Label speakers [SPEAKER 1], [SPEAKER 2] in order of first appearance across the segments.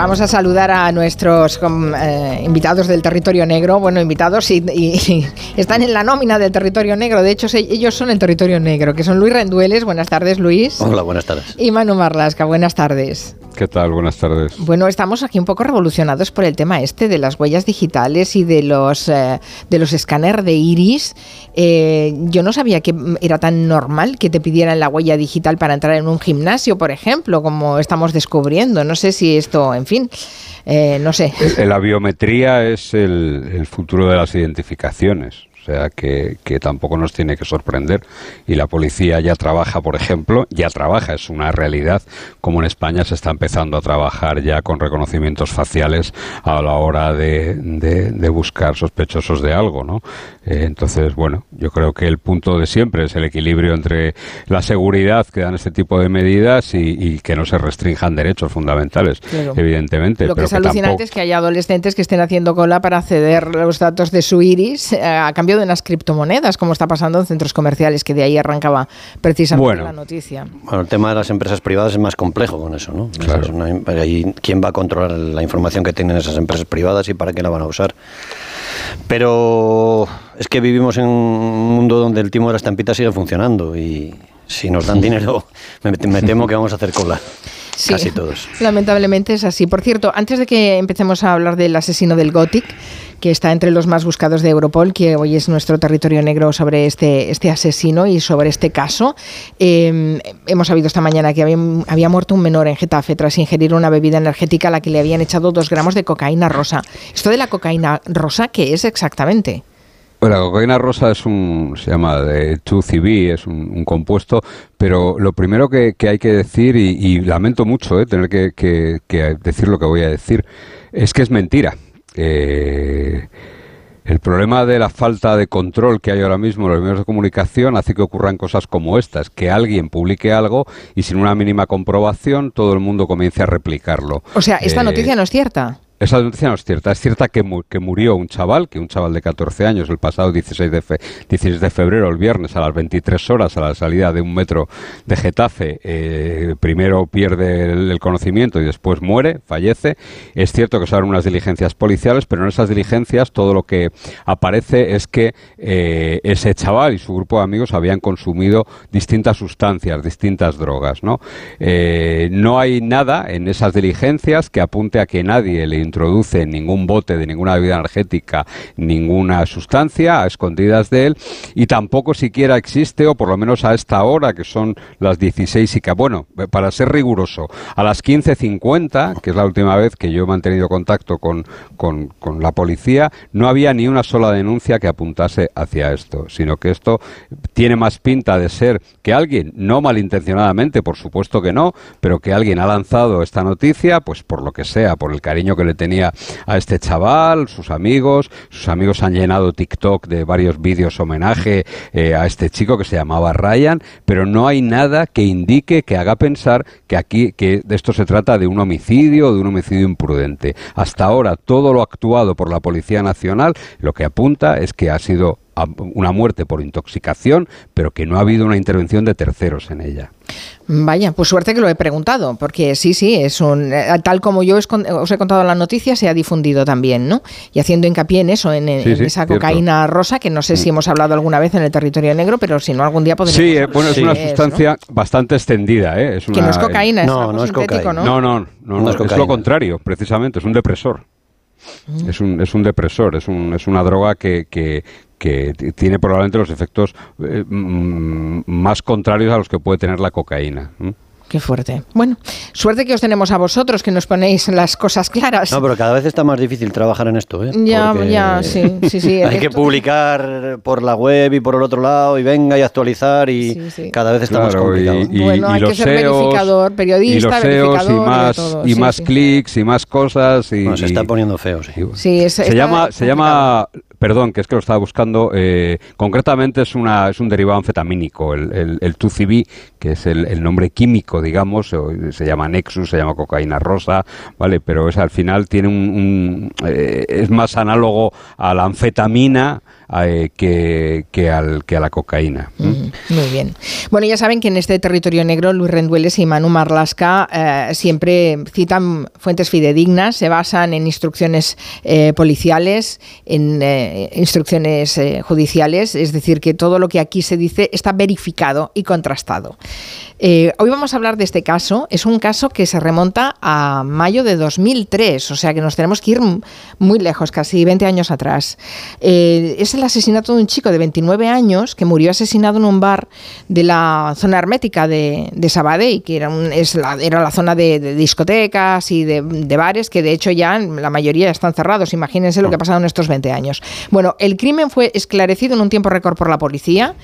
[SPEAKER 1] Vamos a saludar a nuestros eh, invitados del territorio negro. Bueno, invitados y, están en la nómina del territorio negro. De hecho, ellos son el territorio negro, que son Luis Rendueles. Buenas tardes, Luis.
[SPEAKER 2] Hola, buenas tardes.
[SPEAKER 1] Y Manu Marlasca. Buenas tardes.
[SPEAKER 3] ¿Qué tal? Buenas tardes.
[SPEAKER 1] Bueno, estamos aquí un poco revolucionados por el tema este de las huellas digitales y de los, eh, de los escáneres de iris. Eh, yo no sabía que era tan normal que te pidieran la huella digital para entrar en un gimnasio, por ejemplo, como estamos descubriendo. No sé si esto, en fin, eh, no sé.
[SPEAKER 3] La biometría es el futuro de las identificaciones. Sea que, tampoco nos tiene que sorprender. Y la policía ya trabaja, por ejemplo, ya trabaja, es una realidad, como en España se está empezando a trabajar ya con reconocimientos faciales a la hora de, de, buscar sospechosos de algo, ¿no? Eh, entonces, bueno, yo creo que el punto de siempre es el equilibrio entre la seguridad que dan este tipo de medidas y, que no se restrinjan derechos fundamentales, evidentemente.
[SPEAKER 1] Lo que es alucinante es que haya adolescentes que estén haciendo cola para ceder los datos de su iris eh, a cambio de las criptomonedas, como está pasando en centros comerciales, que de ahí arrancaba precisamente la noticia.
[SPEAKER 2] Bueno, el tema de las empresas privadas es más complejo con eso, ¿no? Claro. ¿Quién va a controlar la información que tienen esas empresas privadas y para qué la van a usar? Pero es que vivimos en un mundo donde el timo de las estampitas sigue funcionando y si nos dan dinero, me, temo que vamos a hacer cola. Casi todos.
[SPEAKER 1] Lamentablemente es así. Por cierto, antes de que empecemos a hablar del asesino del Gothic, que está entre los más buscados de Europol, que hoy es nuestro territorio negro sobre este, este asesino y sobre este caso. Em, hemos sabido esta mañana que había, muerto un menor en Getafe tras ingerir una bebida energética a la que le habían echado dos gramos de cocaína rosa. ¿Esto de la cocaína rosa qué es exactamente?
[SPEAKER 3] La cocaína rosa es un, se llama de 2CB, es un, compuesto, pero lo primero que, hay que decir, y, lamento mucho eh, tener que, decir lo que voy a decir, es que es mentira. Eh, el problema de la falta de control que hay ahora mismo en los medios de comunicación hace que ocurran cosas como estas, que alguien publique algo y sin una mínima comprobación todo el mundo comience a replicarlo.
[SPEAKER 1] O sea, esta eh, noticia no es cierta.
[SPEAKER 3] Esa noticia no es cierta. Es cierta que, que, murió un chaval, que un chaval de 14 años, el pasado 16 de, 16 de febrero, el viernes, a las 23 horas, a la salida de un metro de Getafe, eh, primero pierde el, conocimiento y después muere, fallece. Es cierto que son unas diligencias policiales, pero en esas diligencias todo lo que aparece es que eh, ese chaval y su grupo de amigos habían consumido distintas sustancias, distintas drogas. ¿no? Eh, no hay nada en esas diligencias que apunte a que nadie le introduce ningún bote de ninguna bebida energética, ninguna sustancia a escondidas de él y tampoco siquiera existe, o por lo menos a esta hora, que son las 16 y que, bueno, para ser riguroso, a las 15.50, que es la última vez que yo he mantenido contacto con, con, con la policía, no había ni una sola denuncia que apuntase hacia esto, sino que esto tiene más pinta de ser que alguien, no malintencionadamente, por supuesto que no, pero que alguien ha lanzado esta noticia, pues por lo que sea, por el cariño que le tenía a este chaval, sus amigos, sus amigos han llenado TikTok de varios vídeos homenaje eh, a este chico que se llamaba Ryan, pero no hay nada que indique, que haga pensar que aquí, que de esto se trata de un homicidio o de un homicidio imprudente. Hasta ahora todo lo actuado por la Policía Nacional lo que apunta es que ha sido una muerte por intoxicación, pero que no ha habido una intervención de terceros en ella.
[SPEAKER 1] Vaya, pues suerte que lo he preguntado, porque sí, sí, es un eh, tal como yo os he contado la noticia, se ha difundido también, ¿no? Y haciendo hincapié en eso, en, esa cocaína rosa, que no sé si mm. hemos hablado alguna vez en el territorio negro, pero si no, algún día podríamos
[SPEAKER 3] Sí, eh, bueno, es una sustancia bastante extendida, ¿eh?
[SPEAKER 1] que no es cocaína, no, no es cocaína.
[SPEAKER 3] ¿no? No, no, es, lo contrario, precisamente, es un depresor. Mm. Es un, es un depresor, es, un, es una droga que, que, que tiene probablemente los efectos eh, mm, más contrarios a los que puede tener la cocaína.
[SPEAKER 1] Qué fuerte. Bueno, suerte que os tenemos a vosotros, que nos ponéis las cosas claras.
[SPEAKER 2] No, pero cada vez está más difícil trabajar en esto, ¿eh?
[SPEAKER 1] Ya, ya, sí, sí, sí.
[SPEAKER 2] Hay que publicar por la web y por el otro lado y venga y actualizar y cada vez está más complicado.
[SPEAKER 1] bueno, hay que ser verificador, periodista,
[SPEAKER 3] y verificador y más, y, más clics y más cosas. Y,
[SPEAKER 2] se está poniendo feo,
[SPEAKER 1] sí.
[SPEAKER 3] se, llama, se llama Perdón, que es que lo estaba buscando. Eh, concretamente es, una, es un derivado anfetamínico, el, el, 2CB, que es el, nombre químico, digamos, se llama Nexus, se llama cocaína rosa, ¿vale? Pero es al final tiene un, eh, es más análogo a la anfetamina eh, que, al, que a la cocaína.
[SPEAKER 1] muy bien. Bueno, ya saben que en este territorio negro Luis Rendueles y Manu Marlasca eh, siempre citan fuentes fidedignas, se basan en instrucciones eh, policiales, en instrucciones judiciales, es decir, que todo lo que aquí se dice está verificado y contrastado. hoy vamos a hablar de este caso. Es un caso que se remonta a mayo de 2003, o sea que nos tenemos que ir muy lejos, casi 20 años atrás. Es el asesinato de un chico de 29 años que murió asesinado en un bar de la zona hermética de, de Sabadell, que era, la, era la zona de, discotecas y de, bares, que de hecho ya la mayoría están cerrados. Imagínense lo que ha pasado en estos 20 años. Bueno, el crimen fue esclarecido en un tiempo récord por la policía,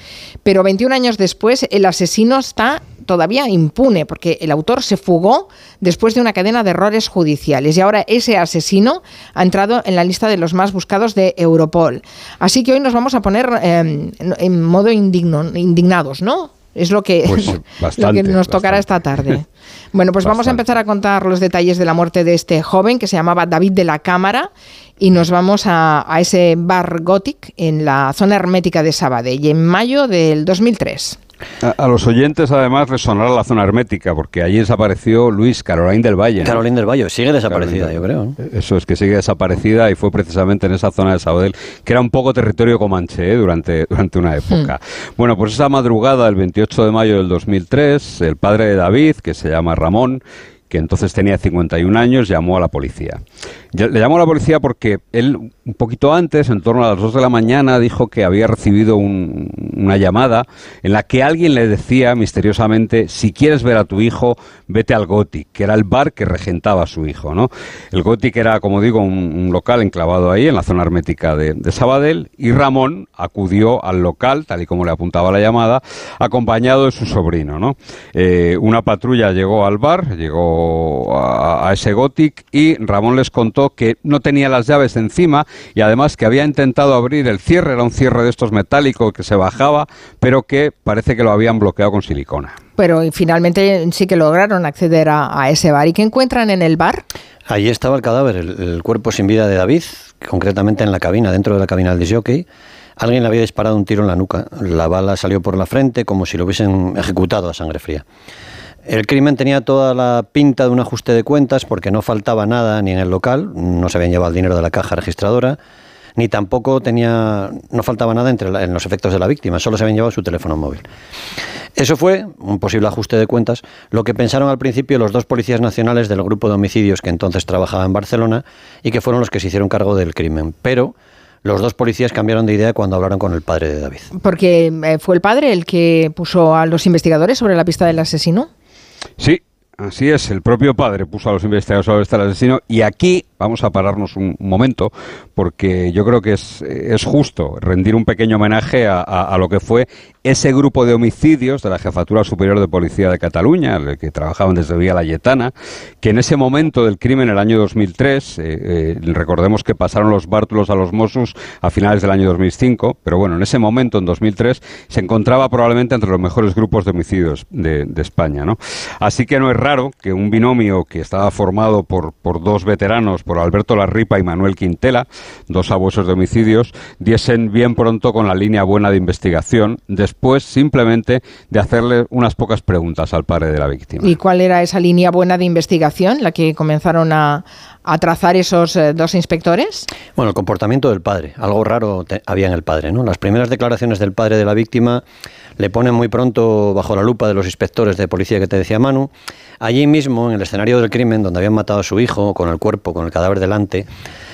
[SPEAKER 1] pero 21 años después el asesino está todavía impune, porque el autor se fugó después de una cadena de errores judiciales y ahora ese asesino ha entrado en la lista de los más buscados de Europol. Así que hoy nos vamos a poner em, en modo indigno, indignados, ¿no? Es lo que, pues lo que nos tocará esta tarde. Bueno, pues vamos a empezar a contar los detalles de la muerte de este joven que se llamaba David de la Cámara y nos vamos a, a ese bar Gothic en la zona hermética de Sabadell en mayo del 2003.
[SPEAKER 3] A, los oyentes, además, les sonará la zona hermética, porque allí desapareció Luis Caroline del Valle.
[SPEAKER 2] Caroline del Valle, sigue desaparecida, yo creo.
[SPEAKER 3] Eso es que sigue desaparecida y fue precisamente en esa zona de Sabadell, que era un poco territorio comanche ¿eh? durante, durante una época. Hmm. Bueno, pues esa madrugada del 28 de mayo del 2003, el padre de David, que se llama Ramón, que entonces tenía 51 años, llamó a la policía. Le llamó a la policía porque él, un poquito antes, en torno a las 2 de la mañana, dijo que había recibido una llamada en la que alguien le decía misteriosamente, si quieres ver a tu hijo, vete al Gothic, que era el bar que regentaba su hijo. ¿no? El Gothic era, como digo, un, local enclavado ahí, en la zona hermética de, Sabadell, y Ramón acudió al local, tal y como le apuntaba la llamada, acompañado de su sobrino. ¿no? Eh, una patrulla llegó al bar, llegó a, a ese Gothic, y Ramón les contó que no tenía las llaves encima y además que había intentado abrir el cierre, era un cierre de estos metálicos que se bajaba, pero que parece que lo habían bloqueado con silicona.
[SPEAKER 1] Pero finalmente sí que lograron acceder a, ese bar. ¿Y qué encuentran en el bar?
[SPEAKER 2] Allí estaba el cadáver, el, cuerpo sin vida de David, concretamente en la cabina, dentro de la cabina del jockey. Alguien le había disparado un tiro en la nuca. La bala salió por la frente como si lo hubiesen ejecutado a sangre fría. El crimen tenía toda la pinta de un ajuste de cuentas porque no faltaba nada ni en el local, no se habían llevado el dinero de la caja registradora, ni tampoco tenía, no faltaba nada entre en los efectos de la víctima, solo se habían llevado su teléfono móvil. Eso fue un posible ajuste de cuentas, lo que pensaron al principio los dos policías nacionales del grupo de homicidios que entonces trabajaba en Barcelona y que fueron los que se hicieron cargo del crimen. Pero los dos policías cambiaron de idea cuando hablaron con el padre de David.
[SPEAKER 1] Porque eh, fue el padre el que puso a los investigadores sobre la pista del asesino.
[SPEAKER 3] Sí, Así es, el propio padre puso a los investigadores sobre este asesino y aquí vamos a pararnos un momento porque yo creo que es, es justo rendir un pequeño homenaje a, a, lo que fue ese grupo de homicidios de la Jefatura Superior de Policía de Cataluña, que trabajaban desde Vía Layetana, que en ese momento del crimen, el año 2003, eh, eh, recordemos que pasaron los bártulos a los Mossos a finales del año 2005, pero bueno, en ese momento, en 2003, se encontraba probablemente entre los mejores grupos de homicidios de, de España. ¿no? Así que no es raro que un binomio que estaba formado por, por dos veteranos, por Alberto Larripa y Manuel Quintela, dos abuesos de homicidios, diesen bien pronto con la línea buena de investigación, después simplemente de hacerle unas pocas preguntas al padre de la víctima.
[SPEAKER 1] ¿Y cuál era esa línea buena de investigación, la que comenzaron a, a trazar esos eh, dos inspectores?
[SPEAKER 2] Bueno, el comportamiento del padre. Algo raro había en el padre, ¿no? Las primeras declaraciones del padre de la víctima le ponen muy pronto bajo la lupa de los inspectores de policía que te decía Manu. Allí mismo, en el escenario del crimen, donde habían matado a su hijo, con el cuerpo, con el cadáver delante,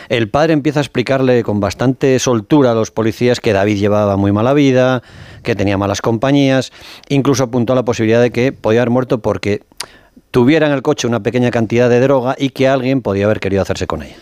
[SPEAKER 2] el padre empieza a explicarle con bastante soltura a los policías que David llevaba muy mala vida, que tenía malas compañías, incluso apuntó a la posibilidad de que podía haber muerto porque tuviera en el coche una pequeña cantidad de droga y que alguien podía haber querido hacerse con ella.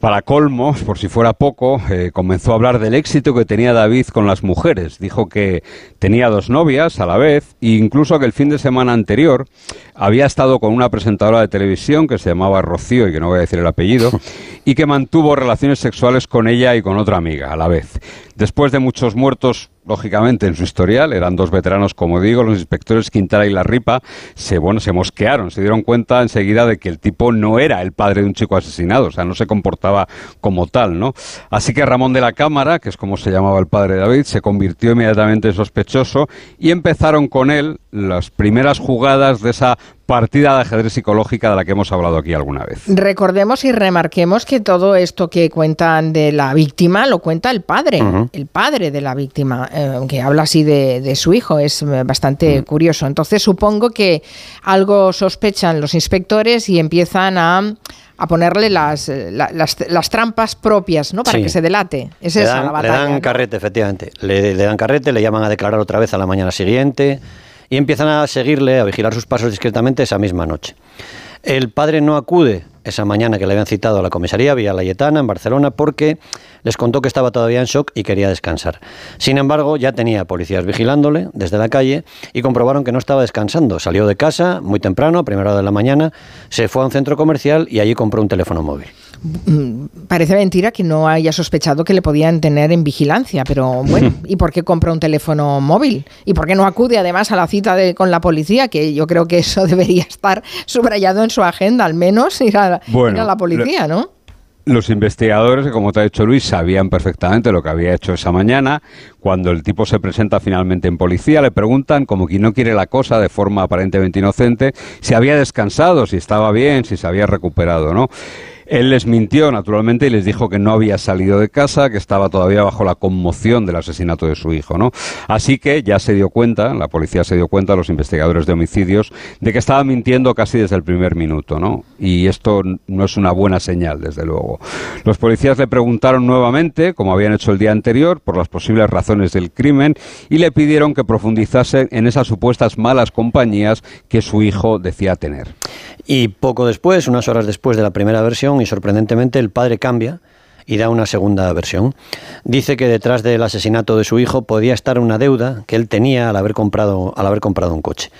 [SPEAKER 3] Para colmo, por si fuera poco, eh, comenzó a hablar del éxito que tenía David con las mujeres. Dijo que tenía dos novias a la vez e incluso que el fin de semana anterior había estado con una presentadora de televisión que se llamaba Rocío y que no voy a decir el apellido y que mantuvo relaciones sexuales con ella y con otra amiga a la vez. Después de muchos muertos lógicamente, en su historial. Eran dos veteranos, como digo, los inspectores Quintana y La Ripa. Se, bueno, se mosquearon, se dieron cuenta enseguida de que el tipo no era el padre de un chico asesinado, o sea, no se comportaba como tal, ¿no? Así que Ramón de la Cámara, que es como se llamaba el padre de David, se convirtió inmediatamente en sospechoso y empezaron con él las primeras jugadas de esa partida de ajedrez psicológica de la que hemos hablado aquí alguna vez.
[SPEAKER 1] Recordemos y remarquemos que todo esto que cuentan de la víctima lo cuenta el padre, el padre de la víctima, eh, que habla así de, su hijo, es eh, bastante curioso. Entonces supongo que algo sospechan los inspectores y empiezan a a ponerle las, las, trampas propias, ¿no? Para que se delate. Es
[SPEAKER 2] le
[SPEAKER 1] esa
[SPEAKER 2] dan,
[SPEAKER 1] la batalla.
[SPEAKER 2] Le dan carrete, efectivamente. Le, le, dan carrete, le llaman a declarar otra vez a la mañana siguiente y empiezan a seguirle, a vigilar sus pasos discretamente esa misma noche. El padre no acude esa mañana que le habían citado a la comisaría Villa Layetana en Barcelona porque les contó que estaba todavía en shock y quería descansar. Sin embargo, ya tenía policías vigilándole desde la calle y comprobaron que no estaba descansando. Salió de casa muy temprano, a primera hora de la mañana, se fue a un centro comercial y allí compró un teléfono móvil.
[SPEAKER 1] Mm, parece mentira que no haya sospechado que le podían tener en vigilancia, pero bueno, ¿y por qué compra un teléfono móvil? ¿Y por qué no acude además a la cita de, con la policía? Que yo creo que eso debería estar subrayado en su agenda, al menos ir a, la policía, ¿no?
[SPEAKER 3] Los investigadores, como te ha dicho Luis, sabían perfectamente lo que había hecho esa mañana. Cuando el tipo se presenta finalmente en policía, le preguntan, como quien no quiere la cosa, de forma aparentemente inocente, si había descansado, si estaba bien, si se había recuperado, ¿no? Él les mintió, naturalmente, y les dijo que no había salido de casa, que estaba todavía bajo la conmoción del asesinato de su hijo, ¿no? Así que ya se dio cuenta, la policía se dio cuenta, los investigadores de homicidios, de que estaba mintiendo casi desde el primer minuto, ¿no? Y esto no es una buena señal, desde luego. Los policías le preguntaron nuevamente, como habían hecho el día anterior, por las posibles razones del crimen y le pidieron que profundizase en esas supuestas malas compañías que su hijo decía tener.
[SPEAKER 2] Y poco después, unas horas después de la primera versión, y sorprendentemente el padre cambia y da una segunda versión. Dice que detrás del asesinato de su hijo podía estar una deuda que él tenía al haber comprado, al haber comprado un coche.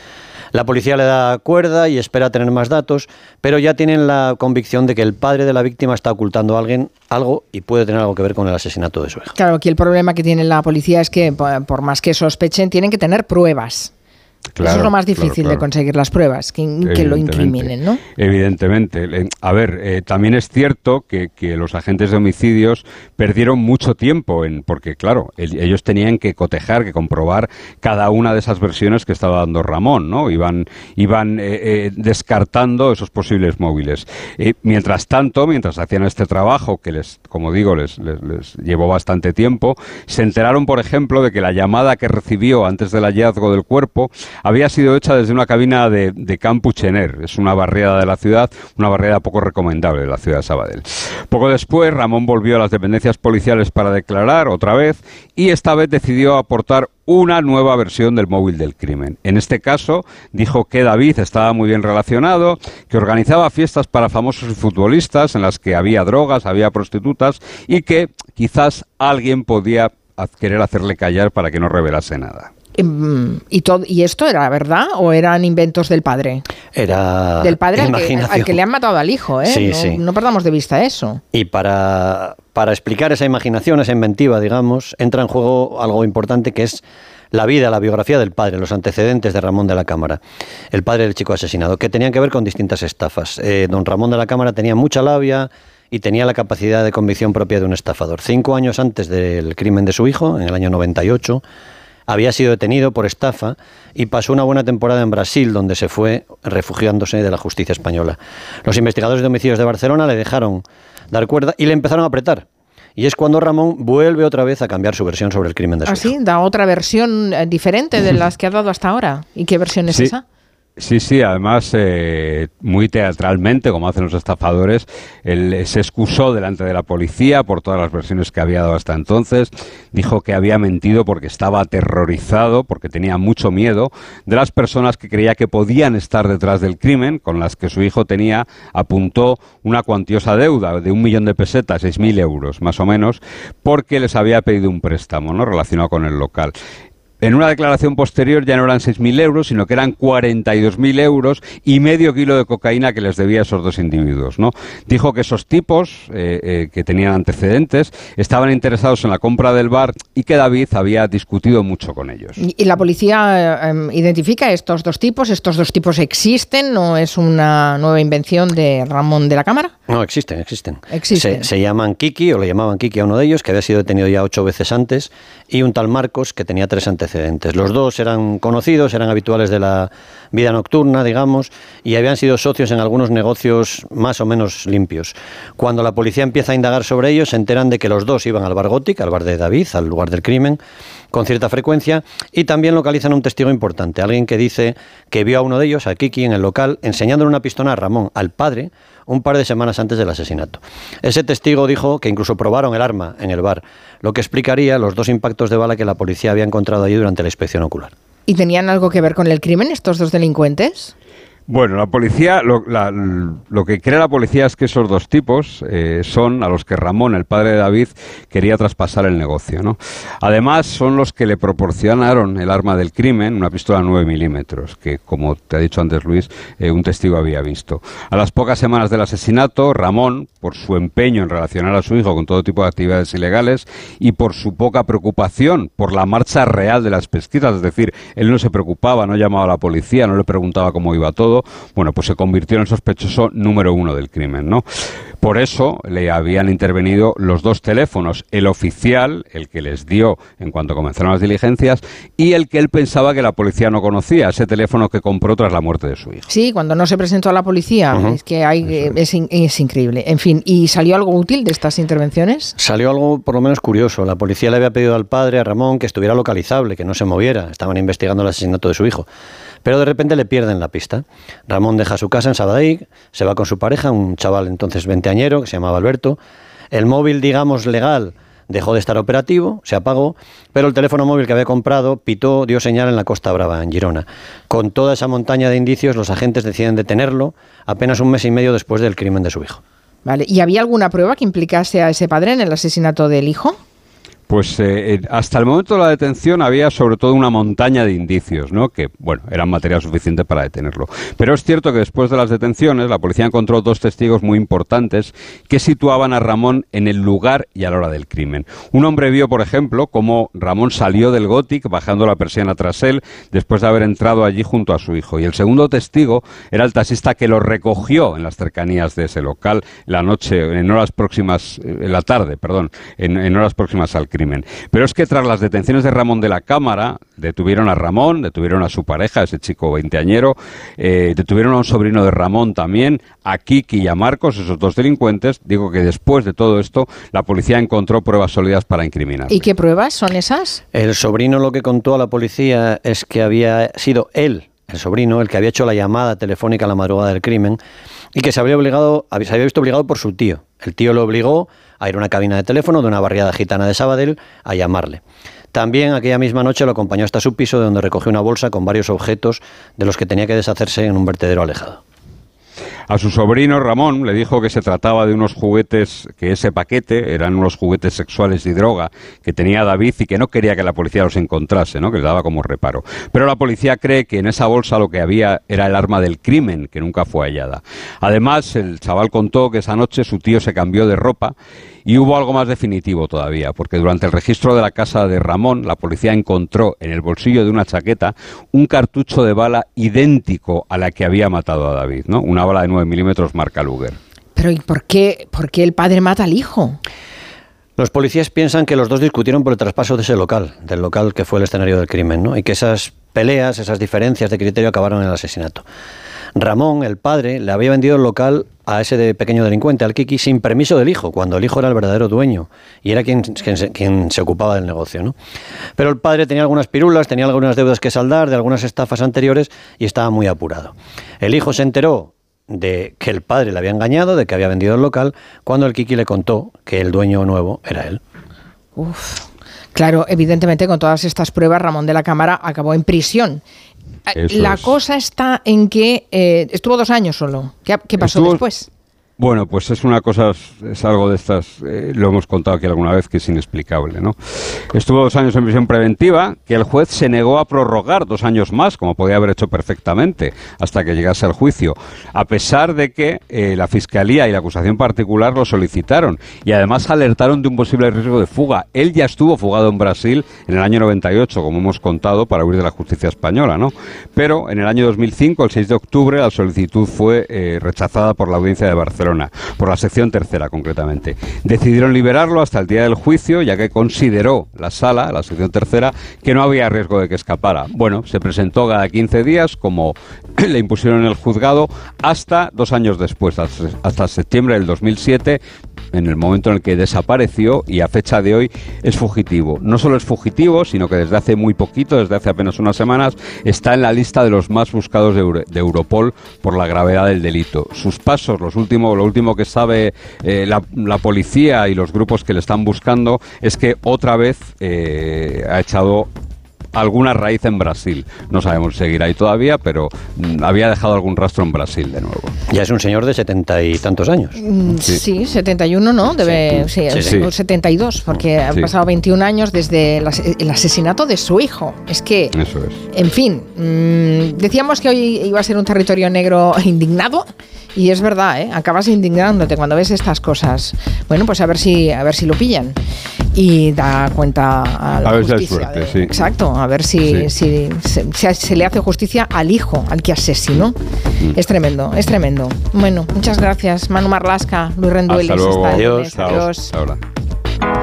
[SPEAKER 2] La policía le da cuerda y espera tener más datos, pero ya tienen la convicción de que el padre de la víctima está ocultando a alguien algo y puede tener algo que ver con el asesinato de su hijo.
[SPEAKER 1] Claro, aquí el problema que tiene la policía es que por más que sospechen, tienen que tener pruebas. Eso es lo más difícil de conseguir las pruebas, que, lo incriminen, ¿no?
[SPEAKER 3] Evidentemente. A ver, eh, también es cierto que, los agentes de homicidios perdieron mucho tiempo en, porque claro, ellos tenían que cotejar, que comprobar cada una de esas versiones que estaba dando Ramón, ¿no? Iban, iban eh, eh, descartando esos posibles móviles. mientras tanto, mientras hacían este trabajo, que les, como digo, les, les llevó bastante tiempo, se enteraron, por ejemplo, de que la llamada que recibió antes del hallazgo del cuerpo había sido hecha desde una cabina de, Campuchener. Es una barriada de la ciudad, una barriada poco recomendable de la ciudad de Sabadell. Poco después, Ramón volvió a las dependencias policiales para declarar otra vez y esta vez decidió aportar una nueva versión del móvil del crimen. En este caso, dijo que David estaba muy bien relacionado, que organizaba fiestas para famosos futbolistas en las que había drogas, había prostitutas y que quizás alguien podía querer hacerle callar para que no revelase nada.
[SPEAKER 1] Em, ¿Y, todo, ¿Y esto era verdad o eran inventos del padre?
[SPEAKER 2] Era
[SPEAKER 1] del padre al que, le han matado al hijo, ¿eh? no, perdamos de vista eso.
[SPEAKER 2] Y para, para explicar esa imaginación, esa inventiva, digamos, entra en juego algo importante que es la vida, la biografía del padre, los antecedentes de Ramón de la Cámara, el padre del chico asesinado, que tenían que ver con distintas estafas. Eh, don Ramón de la Cámara tenía mucha labia y tenía la capacidad de convicción propia de un estafador. Cinco años antes del crimen de su hijo, en el año 98, había sido detenido por estafa y pasó una buena temporada en Brasil, donde se fue refugiándose de la justicia española. Los investigadores de homicidios de Barcelona le dejaron dar cuerda y le empezaron a apretar. Y es cuando Ramón vuelve otra vez a cambiar su versión sobre el crimen de su
[SPEAKER 1] ¿Ah, sí? ¿Da otra versión eh, diferente de las que ha dado hasta ahora? ¿Y qué versión es esa?
[SPEAKER 3] Sí, sí, además eh, muy teatralmente, como hacen los estafadores, él se excusó delante de la policía por todas las versiones que había dado hasta entonces, dijo que había mentido porque estaba aterrorizado, porque tenía mucho miedo de las personas que creía que podían estar detrás del crimen, con las que su hijo tenía, apuntó una cuantiosa deuda de un millón de pesetas, seis mil euros más o menos, porque les había pedido un préstamo, ¿no? Relacionado con el local en una declaración posterior ya no eran 6.000 euros, sino que eran 42.000 euros y medio kilo de cocaína que les debía a esos dos individuos. ¿no? Dijo que esos tipos, eh, eh, que tenían antecedentes, estaban interesados en la compra del bar y que David había discutido mucho con ellos.
[SPEAKER 1] ¿Y la policía em, identifica estos dos tipos? ¿Estos dos tipos existen? ¿No es una nueva invención de Ramón de la Cámara?
[SPEAKER 2] No, existen, existen. Se, se llaman Kiki, o le llamaban Kiki a uno de ellos, que había sido detenido ya ocho veces antes, y un tal Marcos, que tenía tres antecedentes los dos eran conocidos, eran habituales de la vida nocturna, digamos, y habían sido socios en algunos negocios más o menos limpios. Cuando la policía empieza a indagar sobre ellos, se enteran de que los dos iban al bar Gothic, al bar de David, al lugar del crimen, con cierta frecuencia, y también localizan un testigo importante, alguien que dice que vio a uno de ellos, a Kiki, en el local, enseñándole una pistola a Ramón, al padre, un par de semanas antes del asesinato. Ese testigo dijo que incluso probaron el arma en el bar, lo que explicaría los dos impactos de bala que la policía había encontrado allí durante la inspección ocular.
[SPEAKER 1] ¿Y tenían algo que ver con el crimen estos dos delincuentes?
[SPEAKER 3] Bueno, la policía, lo, que cree la policía es que esos dos tipos eh, son a los que Ramón, el padre de David, quería traspasar el negocio. ¿no? Además, son los que le proporcionaron el arma del crimen, una pistola 9 milímetros, que, como te ha dicho antes Luis, eh, un testigo había visto. A las pocas semanas del asesinato, Ramón, por su empeño en relacionar a su hijo con todo tipo de actividades ilegales y por su poca preocupación por la marcha real de las pesquisas, es decir, él no se preocupaba, no llamaba a la policía, no le preguntaba cómo iba todo, bueno, pues se convirtió en el sospechoso número uno del crimen, ¿no? Por eso le habían intervenido los dos teléfonos, el oficial, el que les dio en cuanto comenzaron las diligencias, y el que él pensaba que la policía no conocía, ese teléfono que compró tras la muerte de su hijo.
[SPEAKER 1] Sí, cuando no se presentó a la policía, es que hay, es, es, increíble. En fin, ¿y salió algo útil de estas intervenciones?
[SPEAKER 2] Salió algo por lo menos curioso. La policía le había pedido al padre, a Ramón, que estuviera localizable, que no se moviera. Estaban investigando el asesinato de su hijo. Pero de repente le pierden la pista. Ramón deja su casa en Sabadell, se va con su pareja, un chaval entonces veinteañero que se llamaba Alberto. El móvil, digamos, legal dejó de estar operativo, se apagó, pero el teléfono móvil que había comprado pitó, dio señal en la Costa Brava, en Girona. Con toda esa montaña de indicios, los agentes deciden detenerlo apenas un mes y medio después del crimen de su hijo.
[SPEAKER 1] Vale. ¿Y había alguna prueba que implicase a ese padre en el asesinato del hijo?
[SPEAKER 3] Pues eh, hasta el momento de la detención había sobre todo una montaña de indicios, ¿no? Que, bueno, eran material suficiente para detenerlo. Pero es cierto que después de las detenciones, la policía encontró dos testigos muy importantes que situaban a Ramón en el lugar y a la hora del crimen. Un hombre vio, por ejemplo, cómo Ramón salió del Gothic bajando la persiana tras él después de haber entrado allí junto a su hijo. Y el segundo testigo era el taxista que lo recogió en las cercanías de ese local la noche, en horas próximas, eh, en la tarde, perdón, en horas próximas al crimen. Pero es que tras las detenciones de Ramón de la Cámara, detuvieron a Ramón, detuvieron a su pareja, ese chico veinteañero, eh, detuvieron a un sobrino de Ramón también, a Kiki y a Marcos, esos dos delincuentes. Digo que después de todo esto, la policía encontró pruebas sólidas para incriminar.
[SPEAKER 1] ¿Y qué pruebas son esas?
[SPEAKER 2] El sobrino lo que contó a la policía es que había sido él el sobrino, el que había hecho la llamada telefónica a la madrugada del crimen y que se había obligado, se había visto obligado por su tío. El tío lo obligó a ir a una cabina de teléfono de una barriada gitana de Sabadell a llamarle. También aquella misma noche lo acompañó hasta su piso, donde recogió una bolsa con varios objetos de los que tenía que deshacerse en un vertedero alejado.
[SPEAKER 3] A su sobrino Ramón le dijo que se trataba de unos juguetes, que ese paquete eran unos juguetes sexuales y droga que tenía David y que no quería que la policía los encontrase, ¿no? que le daba como reparo. Pero la policía cree que en esa bolsa lo que había era el arma del crimen, que nunca fue hallada. Además, el chaval contó que esa noche su tío se cambió de ropa y hubo algo más definitivo todavía, porque durante el registro de la casa de Ramón, la policía encontró en el bolsillo de una chaqueta un cartucho de bala idéntico a la que había matado a David, ¿no? Una bala de 9 milímetros marca Luger.
[SPEAKER 1] Pero ¿y por qué, por qué el padre mata al hijo?
[SPEAKER 2] Los policías piensan que los dos discutieron por el traspaso de ese local, del local que fue el escenario del crimen, ¿no? y que esas peleas, esas diferencias de criterio acabaron en el asesinato. Ramón, el padre, le había vendido el local a ese pequeño delincuente, al Kiki, sin permiso del hijo, cuando el hijo era el verdadero dueño y era quien, quien, se, ocupaba del negocio. ¿no? Pero el padre tenía algunas pirulas, tenía algunas deudas que saldar de algunas estafas anteriores y estaba muy apurado. El hijo se enteró de que el padre le había engañado, de que había vendido el local, cuando el Kiki le contó que el dueño nuevo era él.
[SPEAKER 1] Uf. Claro, evidentemente con todas estas pruebas Ramón de la Cámara acabó en prisión la cosa está en que eh, estuvo dos años solo. ¿Qué, pasó después?
[SPEAKER 3] Bueno, pues es una cosa, es algo de estas, eh, lo hemos contado aquí alguna vez, que es inexplicable, ¿no? Estuvo dos años en prisión preventiva, que el juez se negó a prorrogar dos años más, como podía haber hecho perfectamente, hasta que llegase al juicio, a pesar de que eh, la Fiscalía y la acusación particular lo solicitaron, y además alertaron de un posible riesgo de fuga. Él ya estuvo fugado en Brasil en el año 98, como hemos contado, para huir de la justicia española, ¿no? Pero en el año 2005, el 6 de octubre, la solicitud fue eh, rechazada por la audiencia de Barcelona por la sección tercera concretamente. Decidieron liberarlo hasta el día del juicio, ya que consideró la sala, la sección tercera, que no había riesgo de que escapara. Bueno, se presentó cada 15 días, como le impusieron en el juzgado, hasta dos años después, hasta septiembre del 2007, en el momento en el que desapareció y a fecha de hoy es fugitivo. No solo es fugitivo, sino que desde hace muy poquito, desde hace apenas unas semanas, está en la lista de los más buscados de, Europol por la gravedad del delito. Sus pasos, los últimos, lo último que sabe eh, la, policía y los grupos que le están buscando es que otra vez eh, ha echado alguna raíz en Brasil. No sabemos si seguirá ahí todavía, pero mm, había dejado algún rastro en Brasil de nuevo.
[SPEAKER 2] Ya es un señor de setenta y tantos años.
[SPEAKER 1] Mm, sí. 71, ¿no? Debe, sí, sí, 72, porque han pasado 21 años desde el asesinato de su hijo. Es que, Eso es. en fin, mm, decíamos que hoy iba a ser un territorio negro indignado. Y es verdad, ¿eh? acabas indignándote cuando ves estas cosas. Bueno, pues a ver si, a ver si lo pillan y da cuenta a la justicia. Exacto, a ver si, si se, le hace justicia al hijo, al que asesinó. Mm. Es tremendo, es tremendo. Bueno, muchas gracias, Manu Marlasca, Luis Renduelis.
[SPEAKER 3] Hasta luego. Adiós. Adiós.